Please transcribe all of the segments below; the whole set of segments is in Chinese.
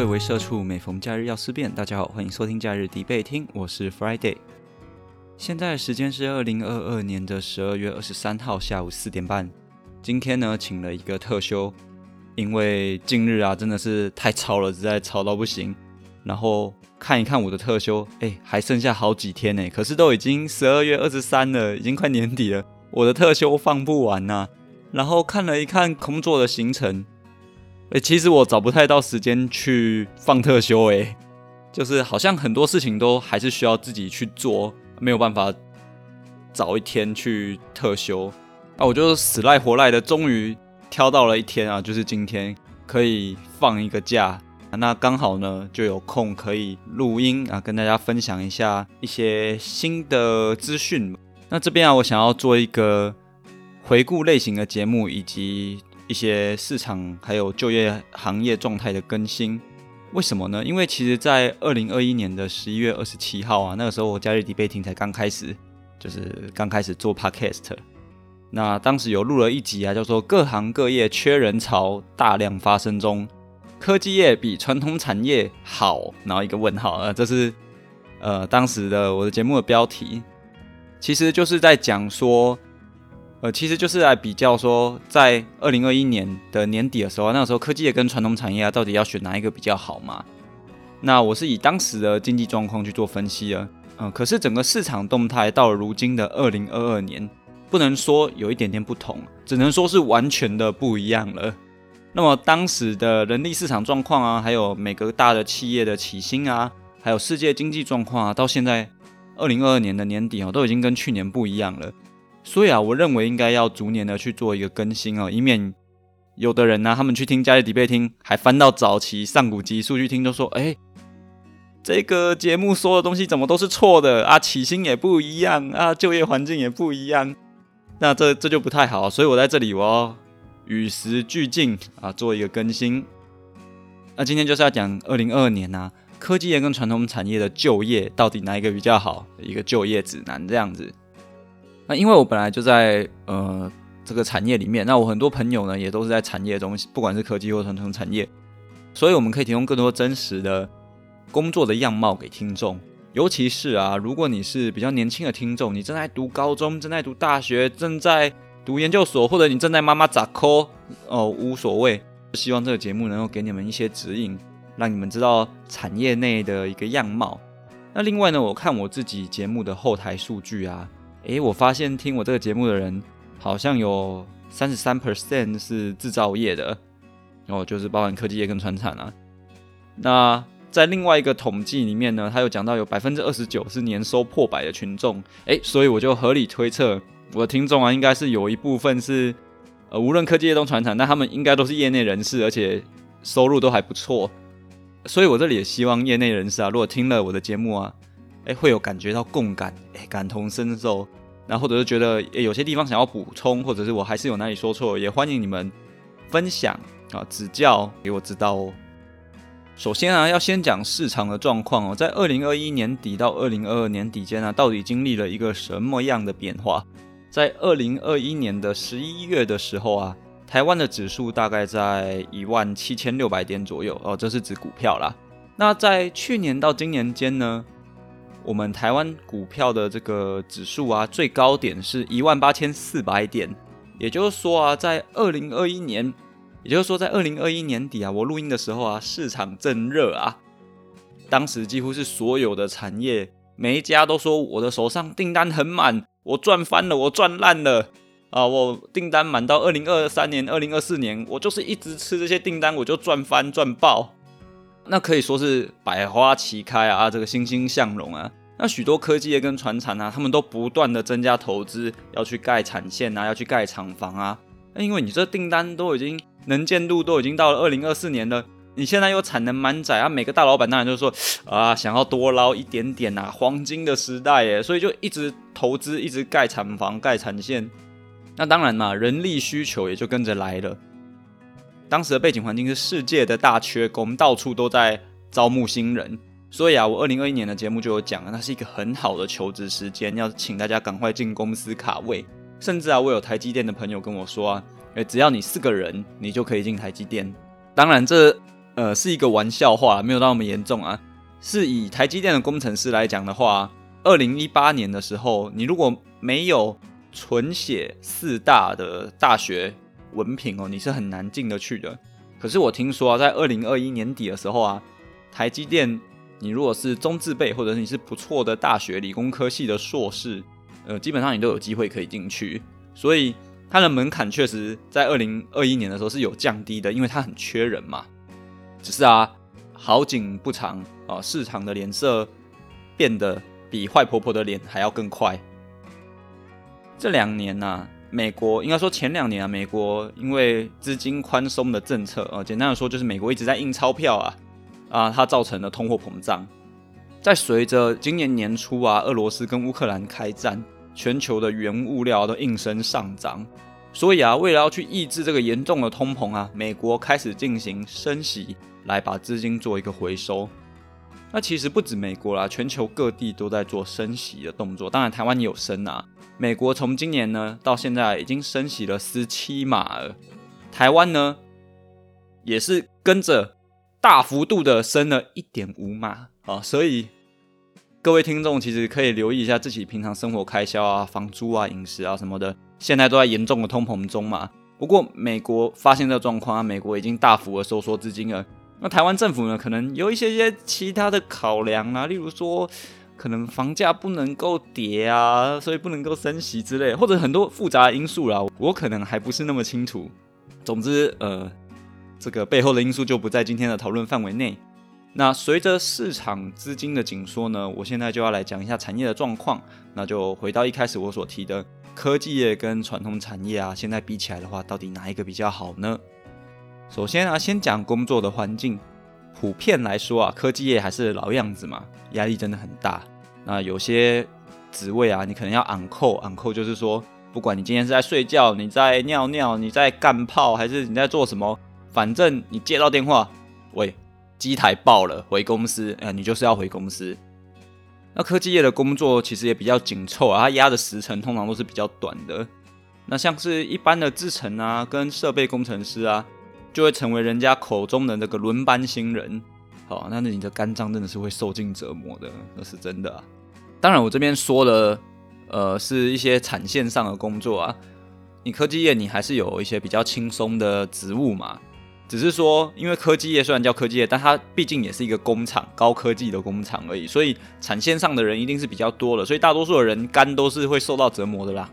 会为社畜，每逢假日要思辨。大家好，欢迎收听假日迪贝听，我是 Friday。现在时间是二零二二年的十二月二十三号下午四点半。今天呢，请了一个特休，因为近日啊真的是太吵了，实在吵到不行。然后看一看我的特休，哎，还剩下好几天呢。可是都已经十二月二十三了，已经快年底了，我的特休放不完呐。然后看了一看工作的行程。哎，其实我找不太到时间去放特休，哎，就是好像很多事情都还是需要自己去做，没有办法找一天去特休。啊，我就死赖活赖的，终于挑到了一天啊，就是今天可以放一个假，那刚好呢就有空可以录音啊，跟大家分享一下一些新的资讯。那这边啊，我想要做一个回顾类型的节目，以及。一些市场还有就业行业状态的更新，为什么呢？因为其实，在二零二一年的十一月二十七号啊，那个时候我假日底贝听才刚开始，就是刚开始做 podcast。那当时有录了一集啊，叫做“各行各业缺人潮大量发生中，科技业比传统产业好”，然后一个问号啊，这是呃当时的我的节目的标题，其实就是在讲说。呃，其实就是来比较说，在二零二一年的年底的时候，那个时候科技业跟传统产业啊，到底要选哪一个比较好嘛？那我是以当时的经济状况去做分析啊，嗯，可是整个市场动态到了如今的二零二二年，不能说有一点点不同，只能说是完全的不一样了。那么当时的人力市场状况啊，还有每个大的企业的起薪啊，还有世界经济状况啊，到现在二零二二年的年底啊，都已经跟去年不一样了。所以啊，我认为应该要逐年的去做一个更新哦，以免有的人呢，他们去听家里底贝听，还翻到早期上古集数据听，就说：“哎，这个节目说的东西怎么都是错的啊？起薪也不一样啊，就业环境也不一样，那这这就不太好。”所以我在这里我要与时俱进啊，做一个更新。那今天就是要讲二零二二年呐，科技业跟传统产业的就业到底哪一个比较好？一个就业指南这样子。那因为我本来就在呃这个产业里面，那我很多朋友呢也都是在产业中，不管是科技或传统产业，所以我们可以提供更多真实的工作的样貌给听众。尤其是啊，如果你是比较年轻的听众，你正在读高中、正在读大学、正在读研究所，或者你正在妈妈咋抠哦，无所谓。希望这个节目能够给你们一些指引，让你们知道产业内的一个样貌。那另外呢，我看我自己节目的后台数据啊。诶，我发现听我这个节目的人，好像有三十三 percent 是制造业的，哦，就是包含科技业跟船产啊。那在另外一个统计里面呢，他有讲到有百分之二十九是年收破百的群众，诶，所以我就合理推测，我的听众啊，应该是有一部分是，呃，无论科技业中船产，那他们应该都是业内人士，而且收入都还不错。所以我这里也希望业内人士啊，如果听了我的节目啊。会有感觉到共感，哎，感同身受，然后或者是觉得有些地方想要补充，或者是我还是有哪里说错，也欢迎你们分享啊，指教给我知道哦。首先啊，要先讲市场的状况哦，在二零二一年底到二零二二年底间呢，到底经历了一个什么样的变化？在二零二一年的十一月的时候啊，台湾的指数大概在一万七千六百点左右哦，这是指股票啦。那在去年到今年间呢？我们台湾股票的这个指数啊，最高点是一万八千四百点，也就是说啊，在二零二一年，也就是说在二零二一年底啊，我录音的时候啊，市场正热啊，当时几乎是所有的产业每一家都说我的手上订单很满，我赚翻了，我赚烂了。啊，我订单满到二零二三年、二零二四年，我就是一直吃这些订单，我就赚翻赚爆。那可以说是百花齐开啊，这个欣欣向荣啊。那许多科技业跟船厂啊，他们都不断的增加投资，要去盖产线啊，要去盖厂房啊。那因为你这订单都已经能见度都已经到了二零二四年了，你现在又产能满载啊，每个大老板当然就说啊，想要多捞一点点啊，黄金的时代耶，所以就一直投资，一直盖厂房、盖产线。那当然嘛，人力需求也就跟着来了。当时的背景环境是世界的大缺工，到处都在招募新人，所以啊，我二零二一年的节目就有讲了，那是一个很好的求职时间，要请大家赶快进公司卡位。甚至啊，我有台积电的朋友跟我说啊，诶，只要你四个人，你就可以进台积电。当然，这呃是一个玩笑话，没有那么严重啊。是以台积电的工程师来讲的话，二零一八年的时候，你如果没有纯写四大的大学文凭哦，你是很难进得去的。可是我听说啊，在二零二一年底的时候啊，台积电，你如果是中字辈，或者是你是不错的大学理工科系的硕士，呃，基本上你都有机会可以进去。所以它的门槛确实在二零二一年的时候是有降低的，因为它很缺人嘛。只是啊。好景不长啊，市场的脸色变得比坏婆婆的脸还要更快。这两年呢，美国应该说前两年啊，美国因为资金宽松的政策啊，简单的说就是美国一直在印钞票啊啊，它造成了通货膨胀。在随着今年年初啊，俄罗斯跟乌克兰开战，全球的原物料都应声上涨，所以啊，为了要去抑制这个严重的通膨啊，美国开始进行升息。来把资金做一个回收，那其实不止美国啦，全球各地都在做升息的动作。当然，台湾也有升啊。美国从今年呢到现在已经升息了十七码了，台湾呢也是跟着大幅度的升了一点五码啊。所以各位听众其实可以留意一下自己平常生活开销啊、房租啊、饮食啊什么的，现在都在严重的通膨中嘛。不过美国发现这个状况啊，美国已经大幅的收缩资金了。那台湾政府呢，可能有一些些其他的考量啊，例如说，可能房价不能够跌啊，所以不能够升息之类，或者很多复杂的因素啦，我可能还不是那么清楚。总之，呃，这个背后的因素就不在今天的讨论范围内。那随着市场资金的紧缩呢，我现在就要来讲一下产业的状况。那就回到一开始我所提的科技业跟传统产业啊，现在比起来的话，到底哪一个比较好呢？首先啊，先讲工作的环境。普遍来说啊，科技业还是老样子嘛，压力真的很大。那有些职位啊，你可能要昂扣，昂扣就是说，不管你今天是在睡觉、你在尿尿、你在干炮，还是你在做什么，反正你接到电话，喂，机台爆了，回公司，呃，你就是要回公司。那科技业的工作其实也比较紧凑啊，它压的时程通常都是比较短的。那像是一般的制程啊，跟设备工程师啊。就会成为人家口中的那个轮班新人，好，那你的肝脏真的是会受尽折磨的，那是真的。当然，我这边说的，呃，是一些产线上的工作啊。你科技业你还是有一些比较轻松的职务嘛，只是说，因为科技业虽然叫科技业，但它毕竟也是一个工厂，高科技的工厂而已，所以产线上的人一定是比较多的，所以大多数的人肝都是会受到折磨的啦。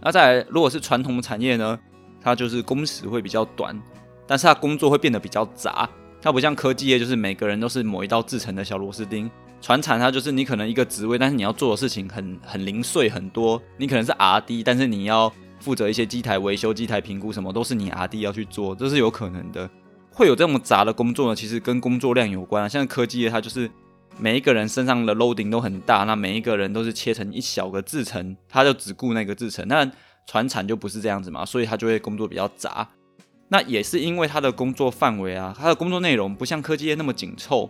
那再来，如果是传统产业呢？它就是工时会比较短，但是它工作会变得比较杂。它不像科技业，就是每个人都是某一道制成的小螺丝钉。传产它就是你可能一个职位，但是你要做的事情很很零碎很多。你可能是 R D，但是你要负责一些机台维修、机台评估什么，都是你 R D 要去做，这是有可能的。会有这么杂的工作呢？其实跟工作量有关。像科技业，它就是每一个人身上的 loading 都很大，那每一个人都是切成一小个制成，他就只顾那个制成。那船产就不是这样子嘛，所以他就会工作比较杂。那也是因为他的工作范围啊，他的工作内容不像科技业那么紧凑，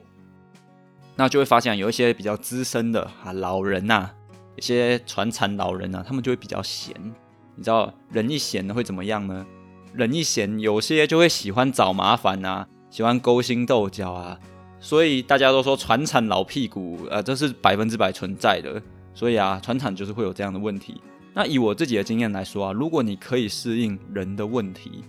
那就会发现有一些比较资深的啊老人呐，一些船产老人呐，他们就会比较闲。你知道人一闲会怎么样呢？人一闲，有些就会喜欢找麻烦啊，喜欢勾心斗角啊。所以大家都说船产老屁股，呃，这是百分之百存在的。所以啊，船产就是会有这样的问题。那以我自己的经验来说啊，如果你可以适应人的问题，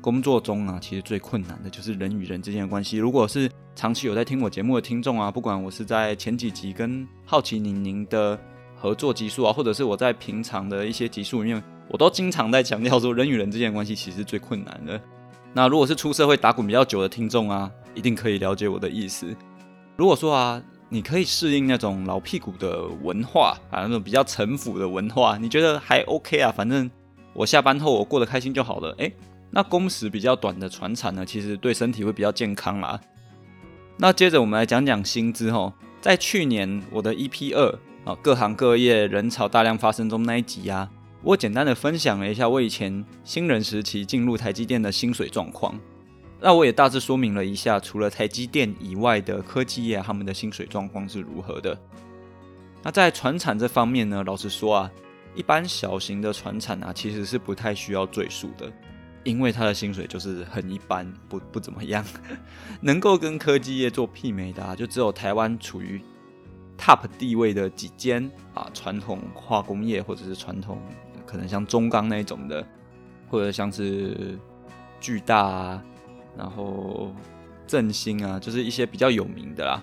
工作中啊，其实最困难的就是人与人之间的关系。如果是长期有在听我节目的听众啊，不管我是在前几集跟好奇宁宁的合作集数啊，或者是我在平常的一些集数里面，我都经常在强调说，人与人之间的关系其实是最困难的。那如果是出社会打滚比较久的听众啊，一定可以了解我的意思。如果说啊。你可以适应那种老屁股的文化啊，那种比较城府的文化，你觉得还 OK 啊？反正我下班后我过得开心就好了。诶，那工时比较短的船产呢，其实对身体会比较健康啦。那接着我们来讲讲薪资吼，在去年我的 EP 二啊，各行各业人潮大量发生中那一集啊，我简单的分享了一下我以前新人时期进入台积电的薪水状况。那我也大致说明了一下，除了台积电以外的科技业，他们的薪水状况是如何的。那在船产这方面呢，老实说啊，一般小型的船产啊，其实是不太需要赘述的。因为它的薪水就是很一般，不不怎么样，能够跟科技业做媲美的啊，就只有台湾处于 top 地位的几间啊，传统化工业或者是传统可能像中钢那一种的，或者像是巨大啊，然后振兴啊，就是一些比较有名的啦。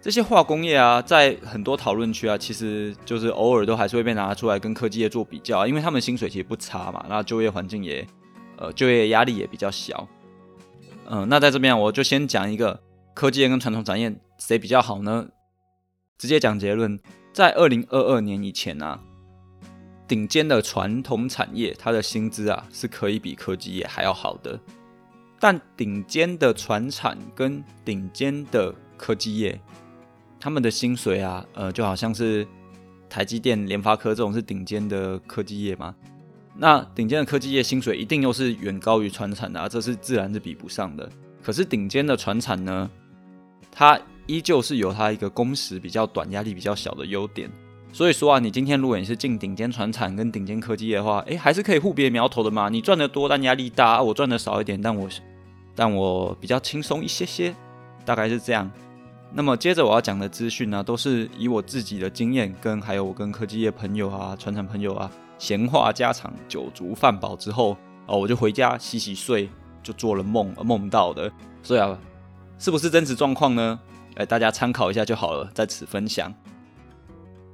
这些化工业啊，在很多讨论区啊，其实就是偶尔都还是会被拿出来跟科技业做比较，因为他们薪水其实不差嘛，那就业环境也。呃，就业压力也比较小。嗯，那在这边我就先讲一个科技业跟传统产业谁比较好呢？直接讲结论，在二零二二年以前啊，顶尖的传统产业它的薪资啊是可以比科技业还要好的。但顶尖的船产跟顶尖的科技业，他们的薪水啊，呃，就好像是台积电、联发科这种是顶尖的科技业吗。那顶尖的科技业薪水一定又是远高于船产的啊，这是自然是比不上的。可是顶尖的船产呢，它依旧是有它一个工时比较短、压力比较小的优点。所以说啊，你今天如果你是进顶尖船产跟顶尖科技业的话，诶，还是可以互别苗头的嘛。你赚的多，但压力大；我赚的少一点，但我但我比较轻松一些些，大概是这样。那么接着我要讲的资讯呢，都是以我自己的经验跟还有我跟科技业朋友啊、船产朋友啊。闲话家常，酒足饭饱之后，哦，我就回家洗洗睡，就做了梦，梦到的。所以啊，是不是真实状况呢？哎，大家参考一下就好了，在此分享。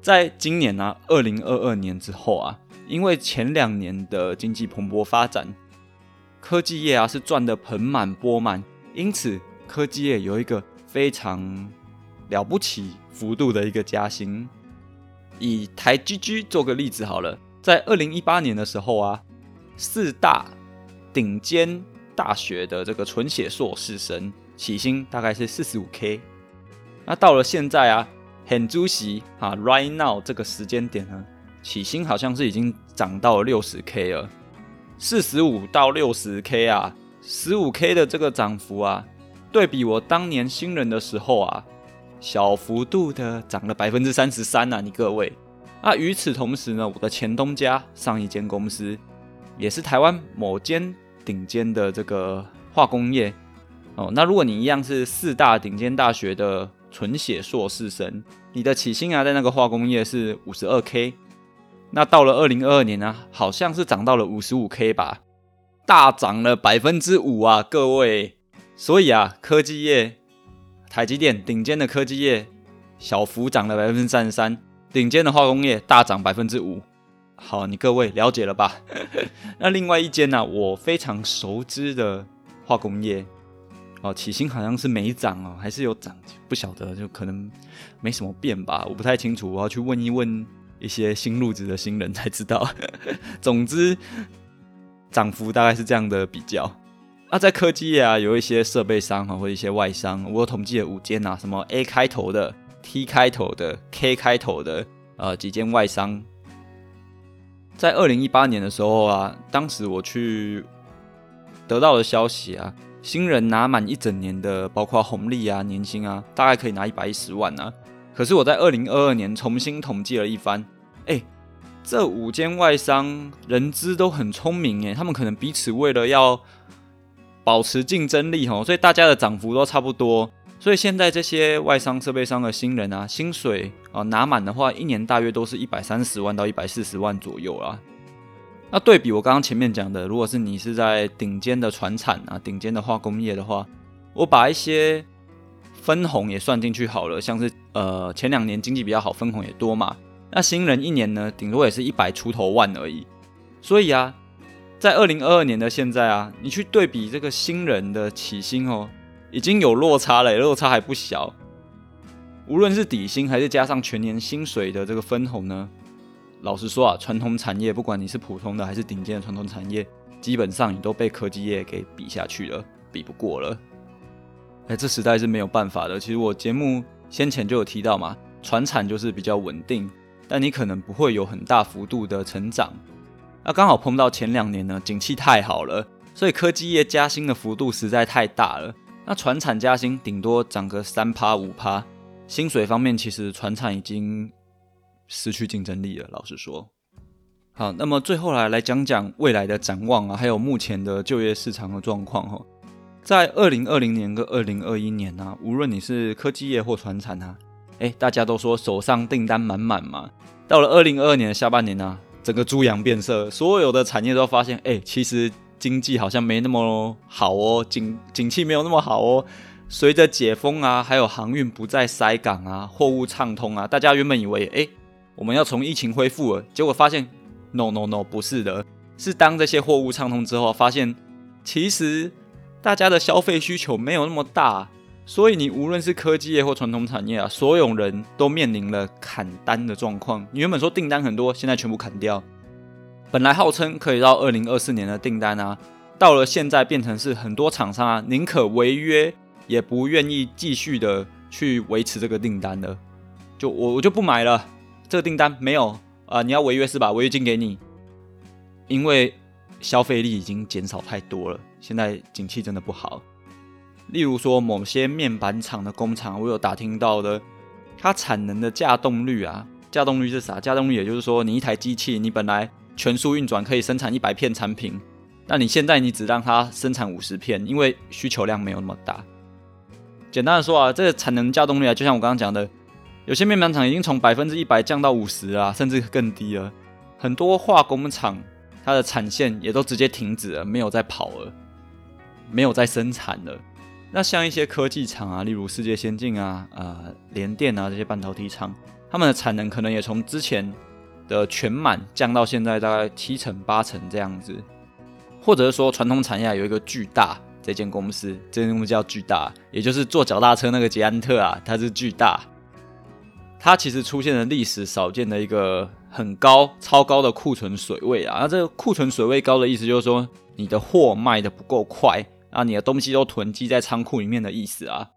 在今年呢，二零二二年之后啊，因为前两年的经济蓬勃发展，科技业啊是赚得盆满钵满，因此科技业有一个非常了不起幅度的一个加薪。以台 GG 做个例子好了。在二零一八年的时候啊，四大顶尖大学的这个纯血硕士生起薪大概是四十五 K。那到了现在啊，很主席啊，right now 这个时间点呢，起薪好像是已经涨到六十 K 了。四十五到六十 K 啊，十五 K 的这个涨幅啊，对比我当年新人的时候啊，小幅度的涨了百分之三十三啊，你各位。那与此同时呢，我的前东家上一间公司，也是台湾某间顶尖的这个化工业哦。那如果你一样是四大顶尖大学的纯血硕士生，你的起薪啊，在那个化工业是五十二 K。那到了二零二二年呢，好像是涨到了五十五 K 吧，大涨了百分之五啊，各位。所以啊，科技业，台积电顶尖的科技业，小幅涨了百分之三十三。顶尖的化工业大涨百分之五，好，你各位了解了吧？那另外一间呢，我非常熟知的化工业，哦，起薪好像是没涨哦，还是有涨，不晓得，就可能没什么变吧，我不太清楚，我要去问一问一些新入职的新人才知道。总之，涨幅大概是这样的比较。那在科技啊，有一些设备商啊，或一些外商，我统计了五间啊，什么 A 开头的。T 开头的、K 开头的，呃，几间外商，在二零一八年的时候啊，当时我去得到的消息啊，新人拿满一整年的，包括红利啊、年薪啊，大概可以拿一百一十万啊。可是我在二零二二年重新统计了一番，哎，这五间外商人资都很聪明哎，他们可能彼此为了要保持竞争力哦，所以大家的涨幅都差不多。所以现在这些外商设备商的新人啊，薪水啊拿满的话，一年大约都是一百三十万到一百四十万左右啦。那对比我刚刚前面讲的，如果是你是在顶尖的船产啊、顶尖的化工业的话，我把一些分红也算进去好了，像是呃前两年经济比较好，分红也多嘛。那新人一年呢，顶多也是一百出头万而已。所以啊，在二零二二年的现在啊，你去对比这个新人的起薪哦。已经有落差了，落差还不小。无论是底薪还是加上全年薪水的这个分红呢，老实说啊，传统产业不管你是普通的还是顶尖的传统产业，基本上你都被科技业给比下去了，比不过了。哎，这实在是没有办法的。其实我节目先前就有提到嘛，船产就是比较稳定，但你可能不会有很大幅度的成长。那刚好碰到前两年呢，景气太好了，所以科技业加薪的幅度实在太大了。那船产加薪顶多涨个三趴五趴，薪水方面其实船产已经失去竞争力了。老实说，好，那么最后来来讲讲未来的展望啊，还有目前的就业市场的状况哈。在二零二零年跟二零二一年呢，无论你是科技业或传产啊，哎，大家都说手上订单满满嘛。到了二零二二年的下半年呢，整个猪羊变色，所有的产业都发现，哎，其实经济好像没那么好哦，景景气没有那么好哦。随着解封啊，还有航运不再塞港啊，货物畅通啊，大家原本以为，哎，我们要从疫情恢复了，结果发现，no no no，不是的，是当这些货物畅通之后，发现其实。大家的消费需求没有那么大，所以你无论是科技业或传统产业啊，所有人都面临了砍单的状况。你原本说订单很多，现在全部砍掉。本来号称可以到二零二四年的订单啊，到了现在变成是很多厂商啊宁可违约，也不愿意继续的去维持这个订单了。就我我就不买了，这个订单没有啊，你要违约是吧？违约金给你，因为消费力已经减少太多了。现在景气真的不好，例如说某些面板厂的工厂，我有打听到的，它产能的架动率啊，架动率是啥？架动率也就是说，你一台机器，你本来全速运转可以生产一百片产品，那你现在你只让它生产五十片，因为需求量没有那么大。简单的说啊，这个产能架动率啊，就像我刚刚讲的，有些面板厂已经从百分之一百降到五十啊，甚至更低了。很多化工厂它的产线也都直接停止了，没有再跑了。没有再生产了。那像一些科技厂啊，例如世界先进啊、呃联电啊这些半导体厂，他们的产能可能也从之前的全满降到现在大概七成八成这样子。或者是说，传统产业有一个巨大这间公司，这间公司叫巨大，也就是做脚踏车那个捷安特啊，它是巨大。它其实出现了历史少见的一个很高、超高的库存水位啊。那这个库存水位高的意思就是说，你的货卖的不够快。啊，你的东西都囤积在仓库里面的意思啊，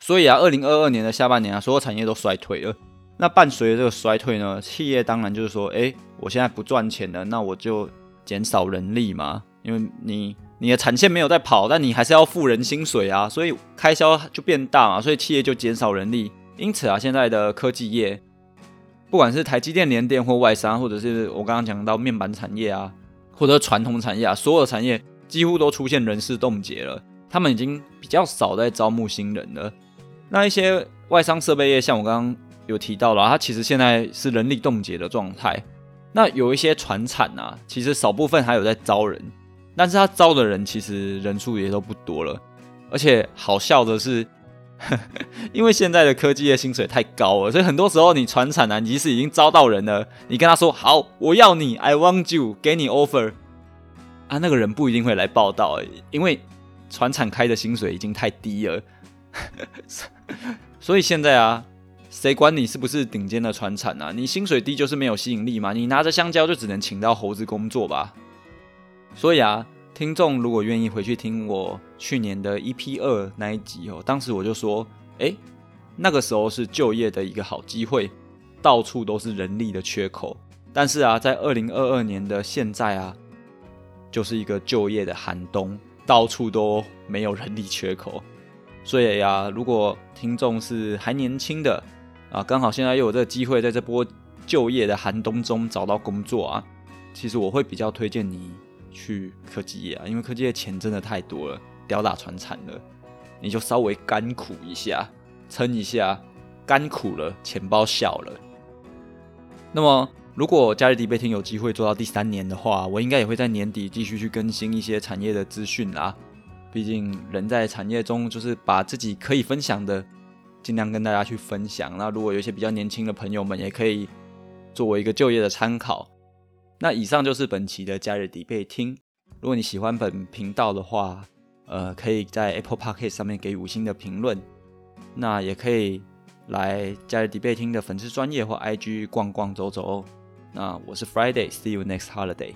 所以啊，二零二二年的下半年啊，所有产业都衰退了。那伴随着这个衰退呢，企业当然就是说，哎，我现在不赚钱了，那我就减少人力嘛，因为你你的产线没有在跑，但你还是要付人薪水啊，所以开销就变大嘛，所以企业就减少人力。因此啊，现在的科技业，不管是台积电、联电或外商，或者是我刚刚讲到面板产业啊，或者传统产业啊，所有的产业。几乎都出现人事冻结了，他们已经比较少在招募新人了。那一些外商设备业，像我刚刚有提到了，它其实现在是人力冻结的状态。那有一些船产啊，其实少部分还有在招人，但是他招的人其实人数也都不多了。而且好笑的是，因为现在的科技业薪水太高了，所以很多时候你船产啊，即使已经招到人了，你跟他说好，我要你，I want you，给你 offer。啊，那个人不一定会来报道，因为船厂开的薪水已经太低了，所以现在啊，谁管你是不是顶尖的船厂啊？你薪水低就是没有吸引力嘛？你拿着香蕉就只能请到猴子工作吧？所以啊，听众如果愿意回去听我去年的 EP 二那一集哦，当时我就说，哎，那个时候是就业的一个好机会，到处都是人力的缺口，但是啊，在二零二二年的现在啊。就是一个就业的寒冬，到处都没有人力缺口，所以呀，如果听众是还年轻的啊，刚好现在又有这个机会，在这波就业的寒冬中找到工作啊，其实我会比较推荐你去科技业啊，因为科技业钱真的太多了，吊打船产了，你就稍微甘苦一下，撑一下，甘苦了，钱包小了，那么。如果假日迪贝厅有机会做到第三年的话，我应该也会在年底继续去更新一些产业的资讯啦。毕竟人在产业中，就是把自己可以分享的，尽量跟大家去分享。那如果有一些比较年轻的朋友们，也可以作为一个就业的参考。那以上就是本期的假日迪贝厅。如果你喜欢本频道的话，呃，可以在 Apple Podcast 上面给五星的评论。那也可以来假日迪贝厅的粉丝专业或 IG 逛逛走走哦。那我是 Friday，see you next holiday。